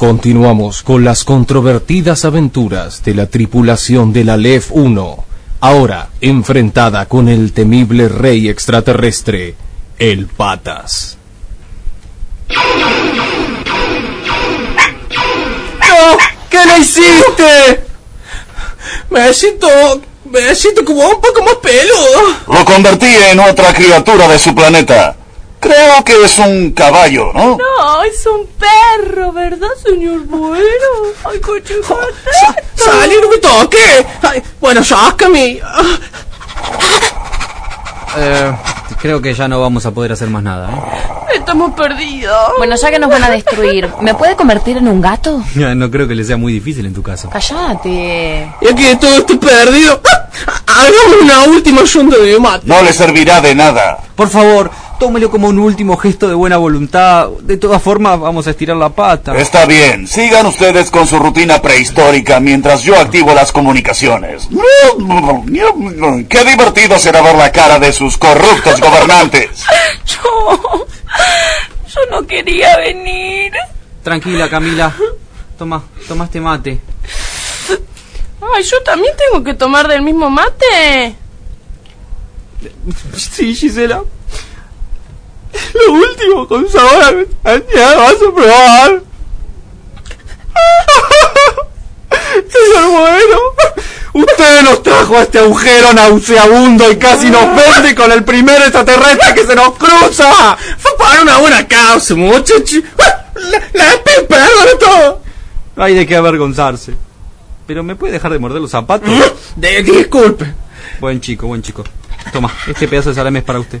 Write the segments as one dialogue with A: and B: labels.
A: Continuamos con las controvertidas aventuras de la tripulación de la LEF 1, ahora enfrentada con el temible rey extraterrestre, el Patas.
B: ¡No! ¿Qué le hiciste? Me siento... Me siento como un poco más peludo.
C: Lo convertí en otra criatura de su planeta. Creo que es un caballo, ¿no?
D: No, es un perro, ¿verdad, señor bueno? Ay, coche,
B: ¡Salí, no me toque! Ay, bueno, sácame.
E: Eh, creo que ya no vamos a poder hacer más nada. ¿eh?
D: Estamos perdidos.
F: Bueno, ya que nos van a destruir, ¿me puede convertir en un gato?
E: No creo que le sea muy difícil en tu caso.
F: Cállate.
B: Y aquí todo estoy perdido. Hagamos una última ronda de mate.
C: No le servirá de nada.
E: Por favor, tómelo como un último gesto de buena voluntad. De todas formas, vamos a estirar la pata.
C: Está bien, sigan ustedes con su rutina prehistórica mientras yo activo las comunicaciones. Qué divertido será ver la cara de sus corruptos gobernantes.
D: Yo... Yo no quería venir.
E: Tranquila, Camila. Toma, toma este mate.
D: Ay, yo también tengo que tomar del mismo mate.
B: Sí, Gisela. Lo último con sabor a ya vas a probar. Señor bueno, usted nos trajo a este agujero nauseabundo y casi nos vende con el primer extraterrestre que se nos cruza. Fue para una buena causa, muchacho. La, la perdón todo.
E: No hay de qué avergonzarse. Pero ¿me puede dejar de morder los zapatos?
B: De, disculpe.
E: Buen chico, buen chico. Toma, este pedazo de salame es para usted.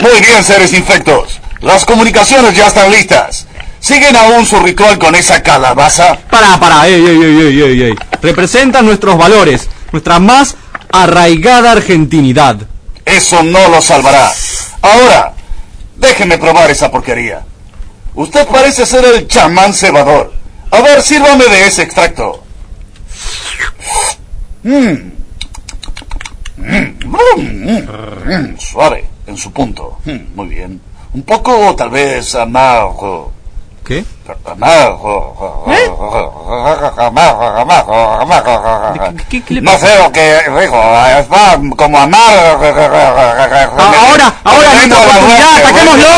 C: Muy bien, seres infectos. Las comunicaciones ya están listas. ¿Siguen aún su ritual con esa calabaza?
E: Para, para, ey, ey, ey, ey, ey, ey. Representan nuestros valores, nuestra más arraigada argentinidad.
C: Eso no lo salvará. Ahora, déjeme probar esa porquería. Usted parece ser el chamán cebador. A ver, sírvame de ese extracto. Mm. Mm, mm, mm, Suave, en su punto. Mm, Muy bien. Un poco, tal vez, amargo.
E: ¿Qué?
C: Amargo.
E: ¿Qué, qué le
C: No sé lo que dijo. Está como amargo.
E: ahora, ahora, nuestra oportunidad, ataquémoslo.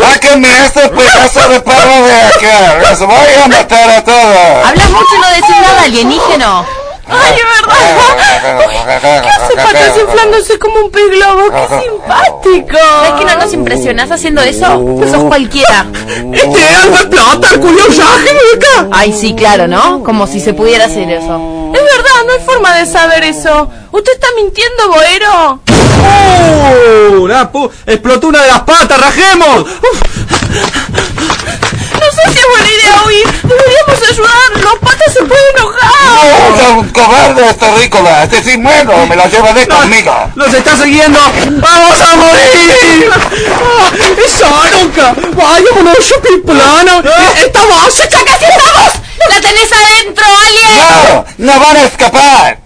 C: Sáquenme este pedazo de perro de aquí. Les voy a matar a todos.
F: Hablas mucho y no decís nada, alienígeno.
D: Ay, es verdad. ¿Qué hace patas inflándose como un pez globo? ¡Qué simpático!
F: ¿Ves que no nos impresionás haciendo eso? Sos cualquiera.
B: Este algo explota, el culo acá.
F: Ay, sí, claro, ¿no? Como si se pudiera hacer eso.
D: Es verdad, no hay forma de saber eso. ¿Usted está mintiendo, Boero?
E: La pu- ¡Explotó una de las patas! ¡Rajemos!
D: No sé si es buena idea huir. Deberíamos ayudar. Los patas se pueden enojar.
C: ¡No, un cobarde este rícola! ¡Este sin muero! ¡Me la llevaré conmigo!
E: ¡Nos está siguiendo! ¡Vamos a morir!
B: Ah, ¡Esa nunca! ¡Vámonos, chupiplana! ¡Esta base!
F: ¡Ya casi estamos! ¡La tenés adentro, alien!
C: ¡No! ¡No van a escapar!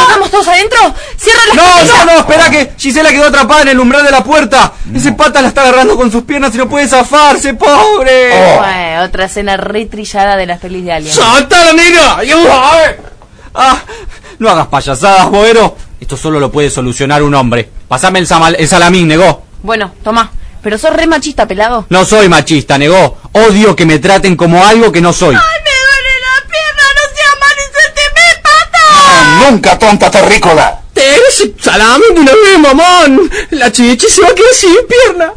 F: ¿Estamos todos adentro? ¡Cierra las
E: ¡No, no, no! ¡Espera que Gisela quedó atrapada en el umbral de la puerta! Ese pata la está agarrando con sus piernas y no puede zafarse, pobre.
F: Bueno, otra escena re trillada de las pelis de Alien.
B: ¡Salta la nena!
E: Ah, no hagas payasadas, boero. Esto solo lo puede solucionar un hombre. Pasame el, samal- el salamín, negó.
F: Bueno, toma. Pero sos re machista, pelado.
E: No soy machista, negó. Odio que me traten como algo que no soy.
D: ¡Me duele la pierna! ¡No sea mal y suélteme, pata!
C: ¡Nunca, tonta terrícola!
B: ¡Te eres salame de una vez, mamón! La chichi se va a quedar sin pierna.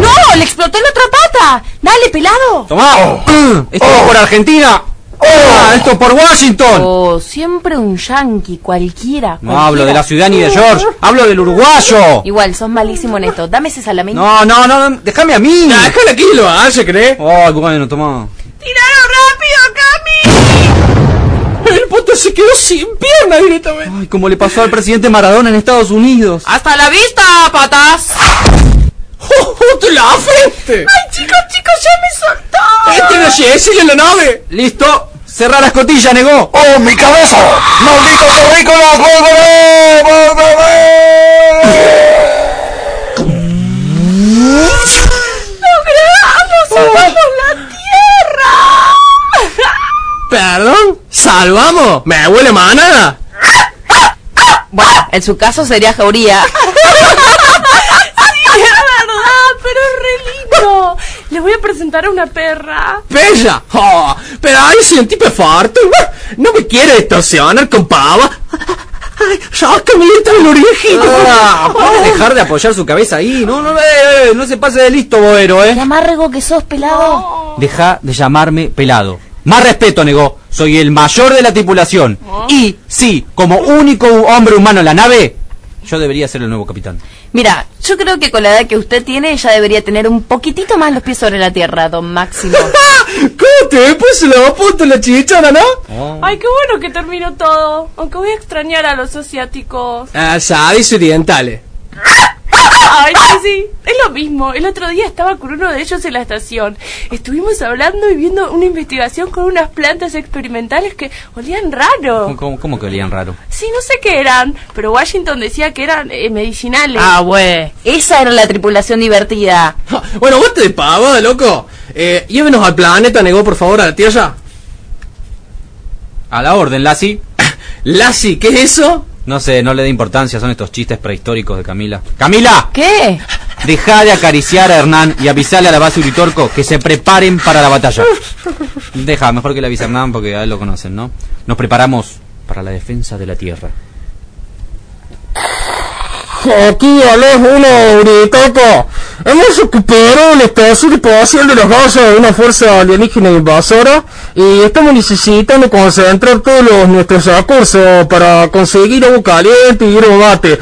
F: ¡No! ¡Le explotó la otra pata! ¡Dale, pelado!
E: Tomá. Esto es por Argentina. Ah, esto es por Washington.
F: Oh, siempre un yankee, cualquiera.
E: No hablo de la ciudad ni de George. Hablo del uruguayo.
F: Igual, sos malísimo en esto. Dame ese salamín.
E: No, no, no, no, déjame a mí.
B: Déjala aquí lo hace, ¿crees?
E: Ay, bueno, toma.
B: Se quedó sin pierna directamente.
E: Ay, como le pasó al presidente Maradona en Estados Unidos.
D: ¡Hasta la vista, patas!
B: ¡Oh, te la frente!
D: ¡Ay, chicos, chicos, ya me soltó!
B: ¡Este no es en la nave!
E: Listo. ¡Cerrá la escotilla, negó!
C: ¡Oh, mi cabeza! ¡Maldito terrícola! ¡Vuélveme!
D: ¡Logramos! ¡Salvamos la tierra!
B: ¿Perdón? ¿Salvamos? ¿Me huele manada?
F: Bueno, en su caso sería jauría.
D: Sí, es verdad, pero es re lindo. Le voy a presentar a una perra.
B: ¡Bella! Oh, pero ay, siento fuerte. No me quiere estacionar con pava. Ay, sácame esta el orejito.
E: Ah, ¿Puede dejar de apoyar su cabeza ahí? No, no, eh, eh, no se pase de listo, boero,
F: Qué
E: ¿eh?
F: amargo que sos, pelado.
E: Deja de llamarme pelado. Más respeto, negó. Soy el mayor de la tripulación. Y, sí, como único hombre humano en la nave, yo debería ser el nuevo capitán.
F: Mira, yo creo que con la edad que usted tiene ya debería tener un poquitito más los pies sobre la tierra, don Máximo.
B: ¿Cómo te pues se le va a punto la chichona, no?
D: Ay, qué bueno que terminó todo. Aunque voy a extrañar a los asiáticos.
B: Ah, sabes orientales.
D: Ay, sí, sí, es lo mismo. El otro día estaba con uno de ellos en la estación. Estuvimos hablando y viendo una investigación con unas plantas experimentales que olían raro.
E: ¿Cómo, cómo que olían raro?
D: Sí, no sé qué eran, pero Washington decía que eran eh, medicinales.
F: ah, güey. Esa era la tripulación divertida.
B: Bueno, vos te pavo, loco. Eh, llévenos al planeta, negó, por favor, a la Tierra.
E: A la orden, Lassie.
B: Lassie, ¿qué es eso?
E: No sé, no le dé importancia, son estos chistes prehistóricos de Camila. ¡Camila!
F: ¿Qué?
E: Deja de acariciar a Hernán y avisarle a la base Uritorco que se preparen para la batalla. Deja, mejor que le avise a Hernán porque a él lo conocen, ¿no? Nos preparamos para la defensa de la tierra.
B: Aquí a los uno, Uricoco. Hemos recuperado el espacio de posición de los gases de una fuerza alienígena invasora y estamos necesitando concentrar todos los, nuestros recursos para conseguir agua caliente y hierba mate.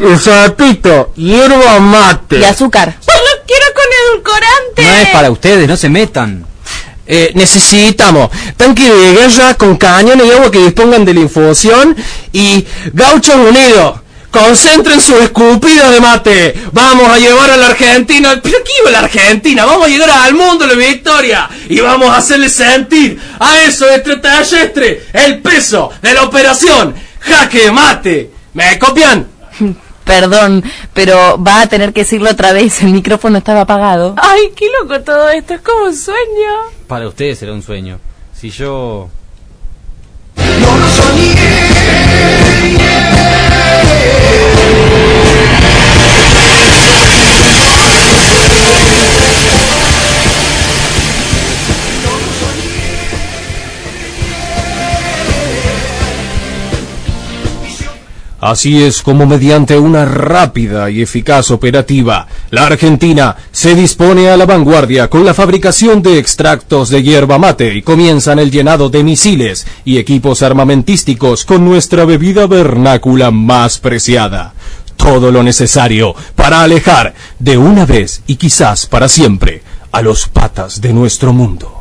B: O sea, pito, hierba mate.
F: Y azúcar.
D: Yo lo quiero con edulcorante.
E: No es para ustedes, no se metan.
B: Eh, necesitamos tanque de guerra con cañones y agua que dispongan de la infusión y gauchos unidos. Concentren sus escupidas de mate. Vamos a llevar a la Argentina. ¿Pero qué iba la Argentina? Vamos a llegar al mundo de la victoria. Y vamos a hacerle sentir a esos extraterrestres el peso de la operación. Jaque mate. ¿Me copian?
F: Perdón, pero va a tener que decirlo otra vez. El micrófono estaba apagado.
D: Ay, qué loco todo esto. Es como un sueño.
E: Para ustedes será un sueño. Si yo...
A: Así es como mediante una rápida y eficaz operativa, la Argentina se dispone a la vanguardia con la fabricación de extractos de hierba mate y comienzan el llenado de misiles y equipos armamentísticos con nuestra bebida vernácula más preciada. Todo lo necesario para alejar de una vez y quizás para siempre a los patas de nuestro mundo.